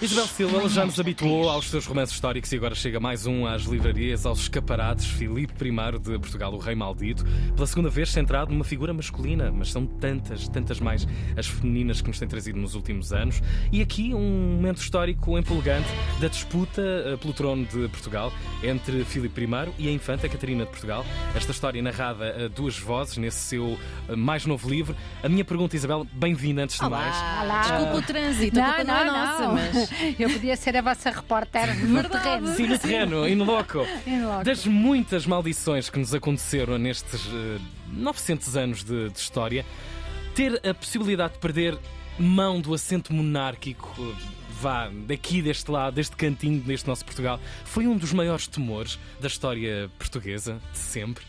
Isabel Silva já nos habituou aos seus romances históricos e agora chega mais um às livrarias, aos escaparates. Filipe I de Portugal, o Rei Maldito, pela segunda vez centrado numa figura masculina, mas são tantas, tantas mais as femininas que nos têm trazido nos últimos anos. E aqui um momento histórico empolgante da disputa eh, pelo trono de Portugal entre Filipe I e a infanta Catarina de Portugal. Esta história narrada a duas vozes nesse seu eh, mais novo livro. A minha pergunta, Isabel, bem-vinda antes de Olá. mais. Olá. Desculpa o trânsito, a culpa não, é nossa, mas. Eu podia ser a vossa repórter no terreno. Sim, no terreno, in loco. In loco. Das muitas maldições que nos aconteceram nestes eh, 900 anos de, de história, ter a possibilidade de perder mão do assento monárquico, vá, daqui deste lado, deste cantinho deste nosso Portugal, foi um dos maiores temores da história portuguesa de sempre.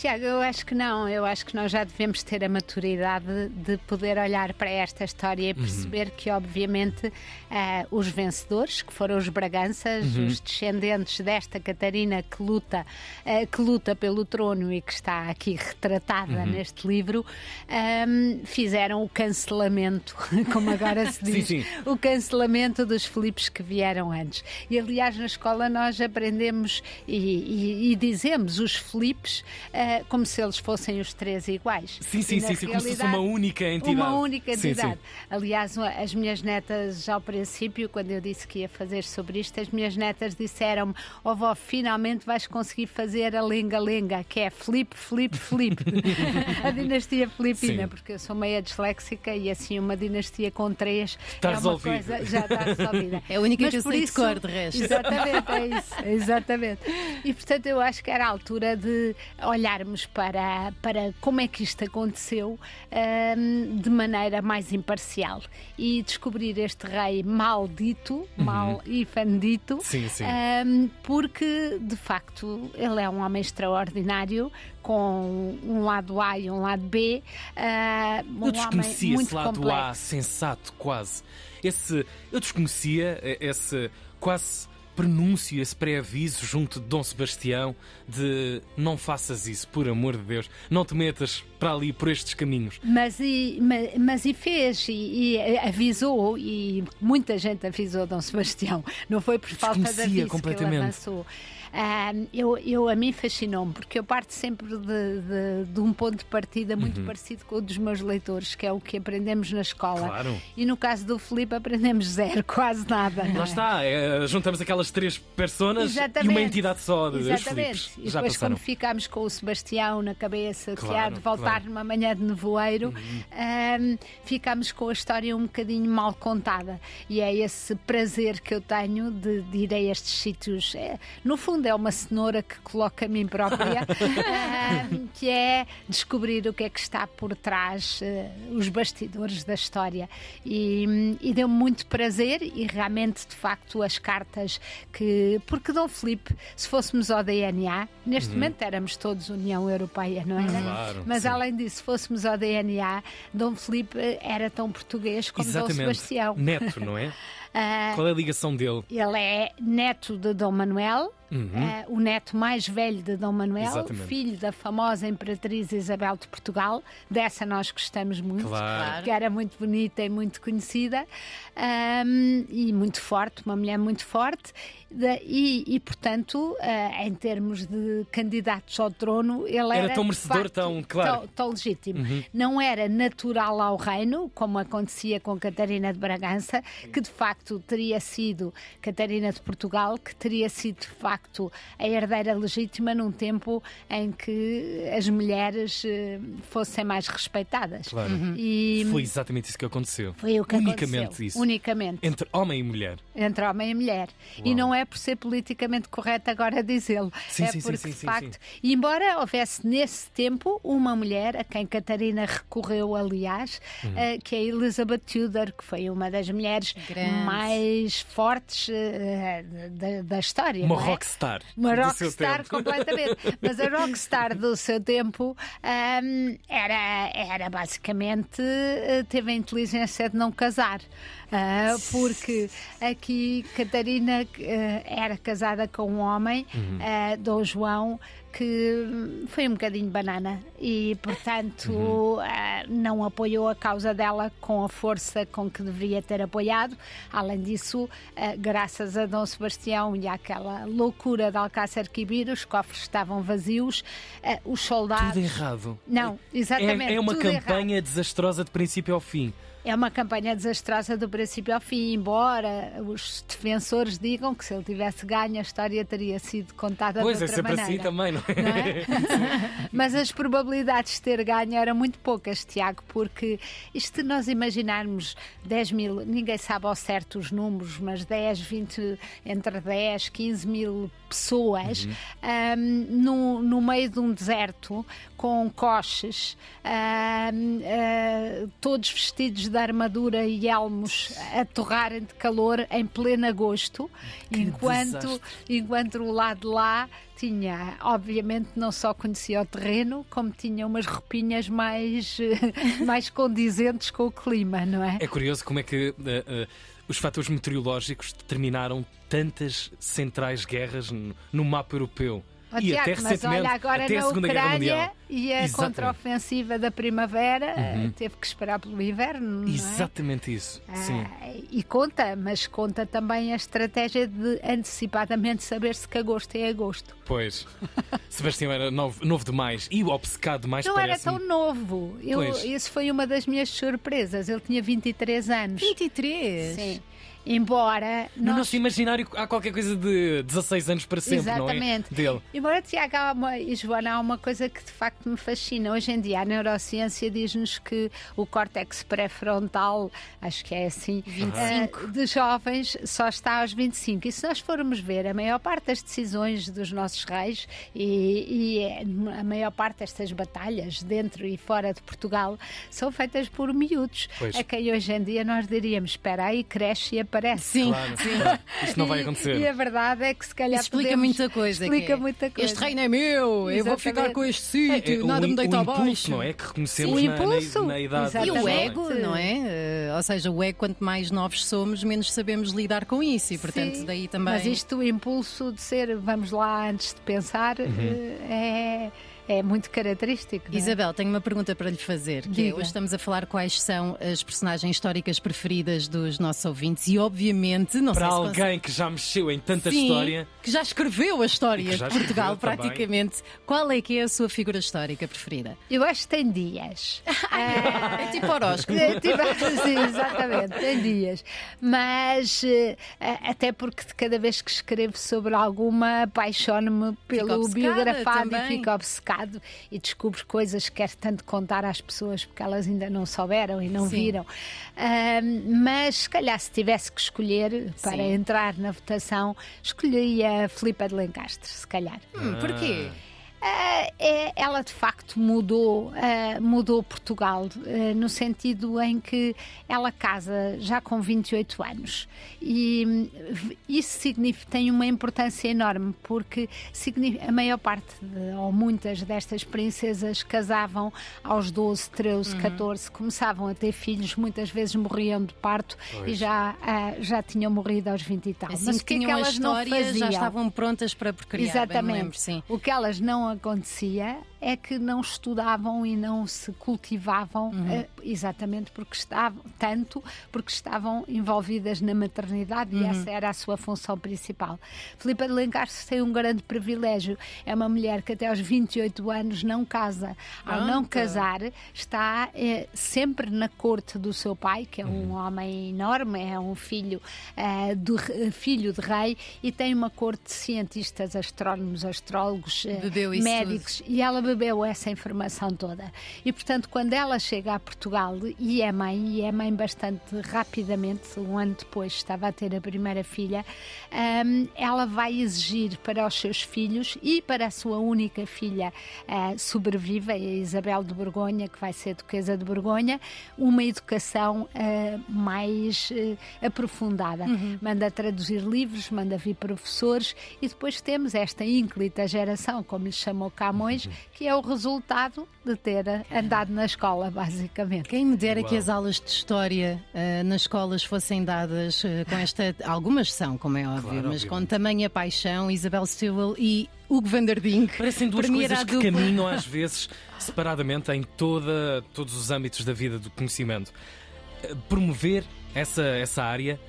Tiago, eu acho que não. Eu acho que nós já devemos ter a maturidade de poder olhar para esta história e perceber que, obviamente, eh, os vencedores, que foram os Braganças, os descendentes desta Catarina que luta, eh, que luta pelo trono e que está aqui retratada neste livro, ehm, fizeram o cancelamento, como agora se diz, Sim, sim. o cancelamento dos Filipes que vieram antes. E aliás, na escola nós aprendemos e, e- e dizemos os Filipes eh, como se eles fossem os três iguais. Sim, sim, sim, sim, como se fosse uma única entidade. Uma única Sim, entidade. sim. Aliás, uma- as minhas netas, ao princípio, quando eu disse que ia fazer sobre isto, as minhas netas disseram-me: Ó vó, finalmente vais conseguir fazer a lenga-lenga, que é Filipe, Filipe, Filipe. a dinastia filipina, Sim. porque eu sou meia disléxica e assim uma dinastia com três Está é uma resolvido. coisa já está resolvida. É a única Mas que eu sei de isso- cor, de resto. Exatamente, é isso, exatamente. E portanto eu acho que era a altura de olharmos para, para como é que isto aconteceu hum, de maneira mais imparcial e descobrir este rei maldito, mal e fandito, Uhum. Sim, sim. hum, porque de facto ele é um homem extraordinário com um lado A e um lado B. ah, um Eu desconhecia esse lado complexo. A sensato, quase. Esse, eu desconhecia eh, esse quase prenúncio, esse pré-aviso junto de Dom Sebastião de não faças isso, por amor de Deus, não te metas para ali por estes caminhos. Mas e, ma- mas, e fez, e, e avisou, e muita gente avisou Dom Sebastião. Não foi por falta de aviso que ele completamente. avançou. Eu, eu, a mim fascinou-me, porque eu parto sempre de, de- de um ponto de partida muito Uhum. parecido com o dos meus leitores, que é o que aprendemos na escola. Claro. E no caso do Filipe aprendemos zero, quase nada. Lá é? está, eh, juntamos aquelas três personas e uma entidade só de Exatamente. E depois, quando ficámos com o Sebastião na cabeça, que há Claro, de voltar claro. Uhum. numa manhã de nevoeiro, ahm, ficámos com a história um bocadinho mal contada. E é esse prazer que eu tenho de, de ir a estes sítios. É, no fundo, é uma cenoura que coloca a mim própria, que é descobrir o que é que está por trás, eh, os bastidores da história. E, e deu-me muito prazer e realmente, de facto, as cartas que. Porque Dom Filipe, se fôssemos ao DNA, neste momento éramos todos União Europeia, não era? Uhum. Claro, Mas sim. além disso, se fôssemos ao DNA, Dom Filipe era tão português como Dom Exatamente. Sebastião. Neto, não é? Ah, Qual é a ligação dele? ele é neto de Dom Manuel, eh, o neto mais velho de Dom Manuel, Uhum. Exatamente. filho da famosa Imperatriz Isabel de Portugal. Dessa nós gostamos muito, Claro. que era muito bonita e muito conhecida ahm, e muito forte, uma mulher muito forte. E, e, portanto, ah, em termos de candidatos ao trono, ele Era era, tão merecedor, facto, tão- claro. Uhum. tão- tão legítimo. Não era natural ao reino, como acontecia com Catarina de Bragança, que de facto teria sido Catarina de Portugal, que teria sido de facto a herdeira legítima num tempo em que as mulheres eh, fossem mais respeitadas. Claro. E Foi exatamente isso que aconteceu. foi o que Unicamente aconteceu. isso. Unicamente Entre homem e mulher. entre homem e mulher. E Uau. não é por ser politicamente correto agora dizê-lo. Sim, é sim, sim, porque, sim, de sim, facto, embora houvesse nesse tempo uma mulher, a quem Catarina recorreu, aliás, Uhum. eh, que é Elizabeth Tudor, que foi uma das mulheres Grande. Mais fortes eh, da, da história. Uma é? rockstar. Uma rockstar completamente. Mas a rockstar do seu tempo ahm, era, era basicamente eh, teve a inteligência de não casar. Uh, porque aqui Catarina uh, era casada com um homem, uhum. uh, Dom João, que foi um bocadinho banana e, portanto, uhum. uh, não apoiou a causa dela com a força com que deveria ter apoiado. Além disso, uh, graças a Dom Sebastião e àquela loucura de Alcácer Quibir, os cofres estavam vazios, uh, os soldados. Tudo errado. Não, exatamente. É, é uma campanha errado. desastrosa de princípio ao fim. É uma campanha desastrosa do princípio ao fim, embora os defensores digam que se ele tivesse ganho a história teria sido contada pois, de outra maneira. Pois, é sempre assim também, não é? Não é? Mas as probabilidades de ter ganho eram muito poucas, Tiago, porque isto nós imaginarmos 10 mil, ninguém sabe ao certo os números, mas 10, 20, entre 10, 15 mil pessoas uhum. um, no, no meio de um deserto com coches, um, uh, todos vestidos de armadura e elmos a torrarem de calor em pleno agosto, que enquanto, enquanto o lado de lá tinha, obviamente, não só conhecia o terreno, como tinha umas roupinhas mais, mais condizentes com o clima, não é? É curioso como é que. Uh, uh, os fatores meteorológicos determinaram tantas centrais guerras no, no mapa europeu. Oh, e Tiago, até recentemente, mas olha, agora até a Segunda Ucrânia Guerra Mundial. e a contraofensiva da primavera uhum. teve que esperar pelo inverno. É? Exatamente é? isso. Ah, Sim. E conta, mas conta também a estratégia de antecipadamente saber se que agosto é agosto. Pois. Sebastião era novo, novo demais e obcecado demais. Não era tão novo. Eu, isso foi uma das minhas surpresas. Ele tinha 23 anos. 23? Sim. Embora. No nós... nosso imaginário há qualquer coisa de 16 anos para sempre, Exatamente. não é? Dele. Embora, Tiago uma, e Joana, há uma coisa que de facto me fascina. Hoje em dia, a neurociência diz-nos que o córtex pré-frontal, acho que é assim, 25. Uh, de jovens só está aos 25. E se nós formos ver, a maior parte das decisões dos nossos reis e, e é, a maior parte destas batalhas, dentro e fora de Portugal, são feitas por miúdos. Pois. A quem hoje em dia nós diríamos: espera aí, cresce e aparece. Sim, claro, sim. Claro. Isto não vai acontecer. E, e, a verdade é que se calhar. Isso explica podemos... muita coisa. Explica é. muita coisa. Este reino é meu, Exatamente. eu vou ficar com este sítio, é, é, nada o, me deita o abaixo. impulso, não é? Que reconhecemos sim, na, na, na, idade. Exatamente. E o ego, não é? Uh, ou seja, o ego, quanto mais novos somos, menos sabemos lidar com isso e, portanto, sim, daí também. Mas isto, o impulso de ser, vamos lá antes de pensar, uhum. uh, é é muito característico. É? Isabel, tenho uma pergunta para lhe fazer. Que é, hoje estamos a falar quais são as personagens históricas preferidas dos nossos ouvintes e, obviamente, não para sei alguém que já mexeu em tanta Sim, história. Que já escreveu a história de Portugal, praticamente. Qual é que é a sua figura histórica preferida? Eu acho que tem dias. é, é tipo horóscopo. É, tipo, sim, exatamente, tem dias. Mas eh, até porque cada vez que escrevo sobre alguma, apaixono-me pelo biografado também. e fico e descubres coisas que quer tanto contar às pessoas porque elas ainda não souberam e não Sim. viram. Uh, mas se calhar se tivesse que escolher para Sim. entrar na votação, escolheria a Filipa de Lencastre, se calhar. Hum, porquê? Uh, ela de facto mudou, uh, mudou Portugal no sentido em que ela casa já com 28 anos e um, isso significa, tem uma importância enorme porque a maior parte de, ou muitas destas princesas casavam aos 12, 13, uhum. 14, começavam a ter filhos, muitas vezes morriam de parto pois. e já, já tinham morrido aos 20 e tal. Assim Mas o que, é que elas não faziam? Já estavam prontas para procriar. Exatamente. Lembro, sim. O que elas não acontecia é que não estudavam e não se cultivavam uhum. uh, exatamente porque estavam tanto porque estavam envolvidas na maternidade uhum. e essa era a sua função principal. Filipa de Lencastre tem um grande privilégio. É uma mulher que até aos 28 anos não casa. Ao não casar, está eh, sempre na corte do seu pai, que é um uhum. homem enorme, é um filho, uh, do, filho de rei e tem uma corte de cientistas, astrónomos, astrólogos, médicos. E ela bebeu essa informação toda. E, portanto, quando ela chega a Portugal e é mãe, e é mãe bastante rapidamente, um ano depois estava a ter a primeira filha, um, ela vai exigir para os seus filhos e para a sua única filha uh, sobreviva, a Isabel de Borgonha, que vai ser duquesa de Borgonha, uma educação uh, mais uh, aprofundada. Uhum. Manda traduzir livros, manda vir professores e depois temos esta ínclita geração, como lhe chamou Camões, que é o resultado de ter andado na escola, basicamente. Quem me dera Uau. que as aulas de história uh, nas escolas fossem dadas uh, com esta. Algumas são, como é óbvio, claro, mas com tamanha paixão, Isabel Stewell e Hugo van der Dink. Parecem duas coisas que caminham às vezes separadamente em toda, todos os âmbitos da vida do conhecimento. Eh, promover essa, essa área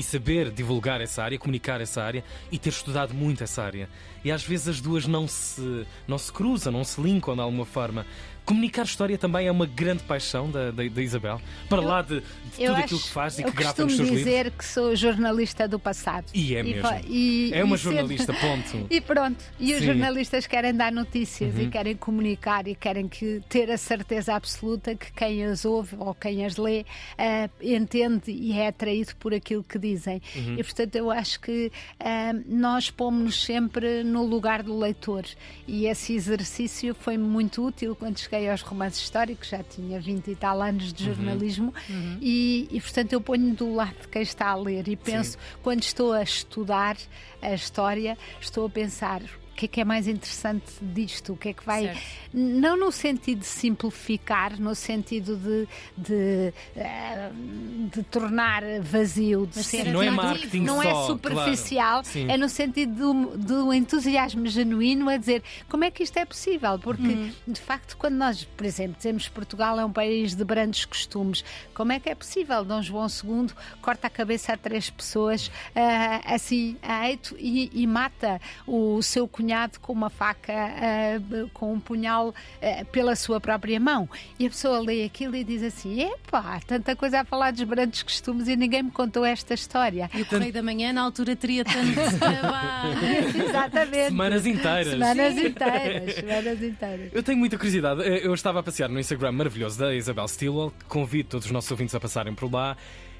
e saber divulgar essa área, comunicar essa área e ter estudado muito essa área. E às vezes as duas não se, não se cruzam, não se linkam de alguma forma. Comunicar história também é uma grande paixão da, da, da Isabel, para eu, lá de, de tudo acho, aquilo que faz e que grava nos seus livros. Eu dizer que sou jornalista do passado. E é mesmo. E, é uma jornalista, ser... ponto. E pronto. E os jornalistas querem dar notícias uhum. e querem comunicar e querem que, ter a certeza absoluta que quem as ouve ou quem as lê uh, entende e é atraído por aquilo que dizem. Uhum. E portanto eu acho que uh, nós pomos-nos sempre no lugar do leitor. E esse exercício foi muito útil quando cheguei aos romances históricos, já tinha 20 e tal anos de uhum. jornalismo, uhum. E, e, portanto eu ponho do lado de quem está a ler e penso, Sim. quando estou a estudar a história, estou a pensar que é que é mais interessante disto? O que é que vai. Certo. Não no sentido de simplificar, no sentido de, de, eh, de tornar vazio, de ser. Não é marketing Não é só, é superficial, claro. é no sentido do, do, entusiasmo genuíno a dizer como é que isto é possível? Porque, uhum. de facto, quando nós, por exemplo, dizemos que Portugal é um país de grandes costumes, como é que é possível? Dom João II corta a cabeça a três pessoas uh, assim, a eito e, e mata o seu cunhado com uma faca, uh, com um punhal uh, pela sua própria mão. E a pessoa lê aquilo e diz assim: epá, tanta coisa a falar dos grandes costumes e ninguém me contou esta história. E o Correio da Manhã, na altura, teria tanto Exatamente. Semanas inteiras. Semanas inteiras. Semanas inteiras. Eu tenho muita curiosidade. Eu estava a passear no Instagram maravilhoso da Isabel Stilwell. Convido todos os nossos ouvintes a passarem por lá.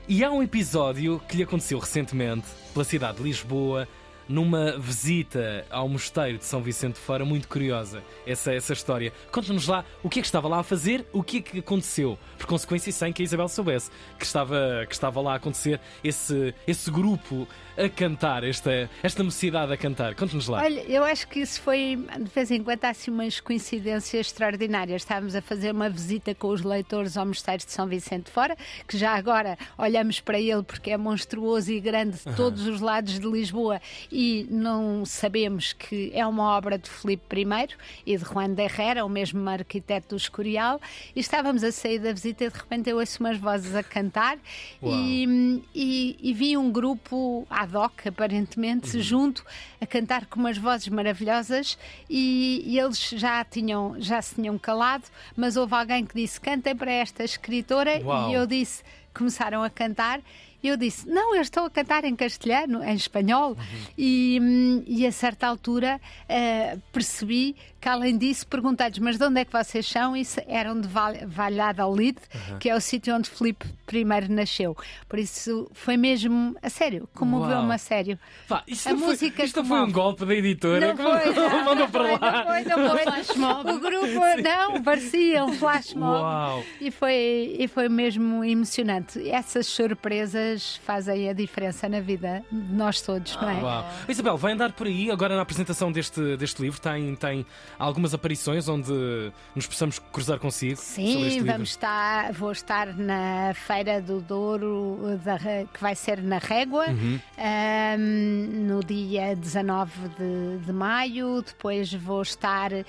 E há um episódio que lhe aconteceu recentemente pela cidade de Lisboa numa visita ao mosteiro de São Vicente de Fora, muito curiosa essa, essa história. Conta-nos lá o que é que estava lá a fazer, o que é que aconteceu, por consequência, sem que a Isabel soubesse que estava, que estava lá a acontecer esse, esse grupo a cantar, esta, esta mocidade a cantar. Conte-nos lá. Olha, eu acho que isso foi, de vez em quando, há assim umas coincidências extraordinárias. Estávamos a fazer uma visita com os leitores ao Mosteiro de São Vicente de Fora, que já agora olhamos para ele porque é monstruoso e grande de todos os lados de Lisboa e não sabemos que é uma obra de Filipe I e de Juan de Herrera, o mesmo arquiteto do Escorial. E estávamos a sair da visita e de repente eu ouço umas vozes a cantar e, e, e vi um grupo à hoc, aparentemente, uhum. junto, a cantar com umas vozes maravilhosas e, e, eles já, tinham, já se tinham calado, mas houve alguém que disse: cantem para esta escritora, Uau. e eu disse: começaram a cantar e eu disse: Não, eu estou a cantar em castelhano, em espanhol. Uhum. E, e a certa altura uh, percebi que, além disso, perguntei-lhes: Mas de onde é que vocês são? E eram de Valladolid, uhum. que é o sítio onde Filipe I nasceu. Por isso foi mesmo a sério, comoveu-me a sério. Pá, isto a música foi, isto foi um golpe da editora. Não foi, não, mandou para lá. Não foi, não foi. Flash mob. O grupo, não, parecia um flash mob. Uau. E foi, e foi mesmo emocionante. Essas surpresas fazem a diferença na vida de nós todos, não é? Uau. Isabel, vai andar por aí agora na apresentação deste, deste livro? Tem, tem algumas aparições onde nos possamos cruzar consigo? Sim, vamos estar, vou estar na Feira do Douro, da, que vai ser na Régua, uhum. um, no dia 19 de, de, maio. Depois vou estar uh,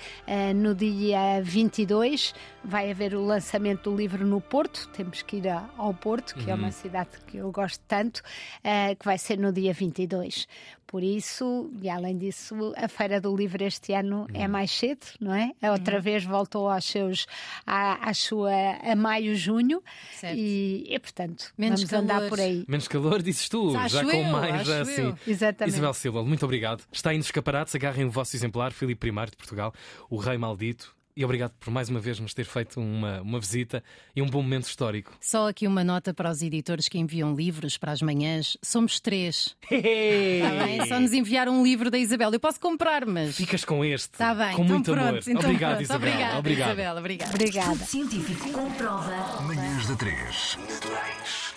no dia 22. Vai haver o lançamento do livro no Porto. Temos que ir ao Porto, que uhum. é uma uhum. cidade que eu gosto tanto, uh, que vai ser no dia 22. Por isso, e além disso, a Feira do Livro este ano é uhum. é mais cedo, não é? A outra uhum. vez voltou aos seus, à, à sua, a maio, junho, e, e, portanto, Menos vamos calor. andar por aí. Menos calor, dizes tu, acho já com mais, assim. Exatamente. Isabel Silva, muito obrigado. Está aí nos escaparates, agarrem o vosso exemplar, Filipe I de Portugal, o Rei Maldito e obrigado por mais uma vez nos ter feito uma, uma visita e um bom momento histórico. Só aqui uma nota para os editores que enviam livros para as manhãs. Somos três. Hey! Tá bem? Só nos enviaram um livro da Isabel. Eu posso comprar, mas. Ficas com este. Está bem. Com então muito pronto, amor. Então obrigado, pronto. Isabel. Obrigada, obrigado. Isabel. Obrigada. Obrigada. Científico comprova. Manhãs da 3. Naturais.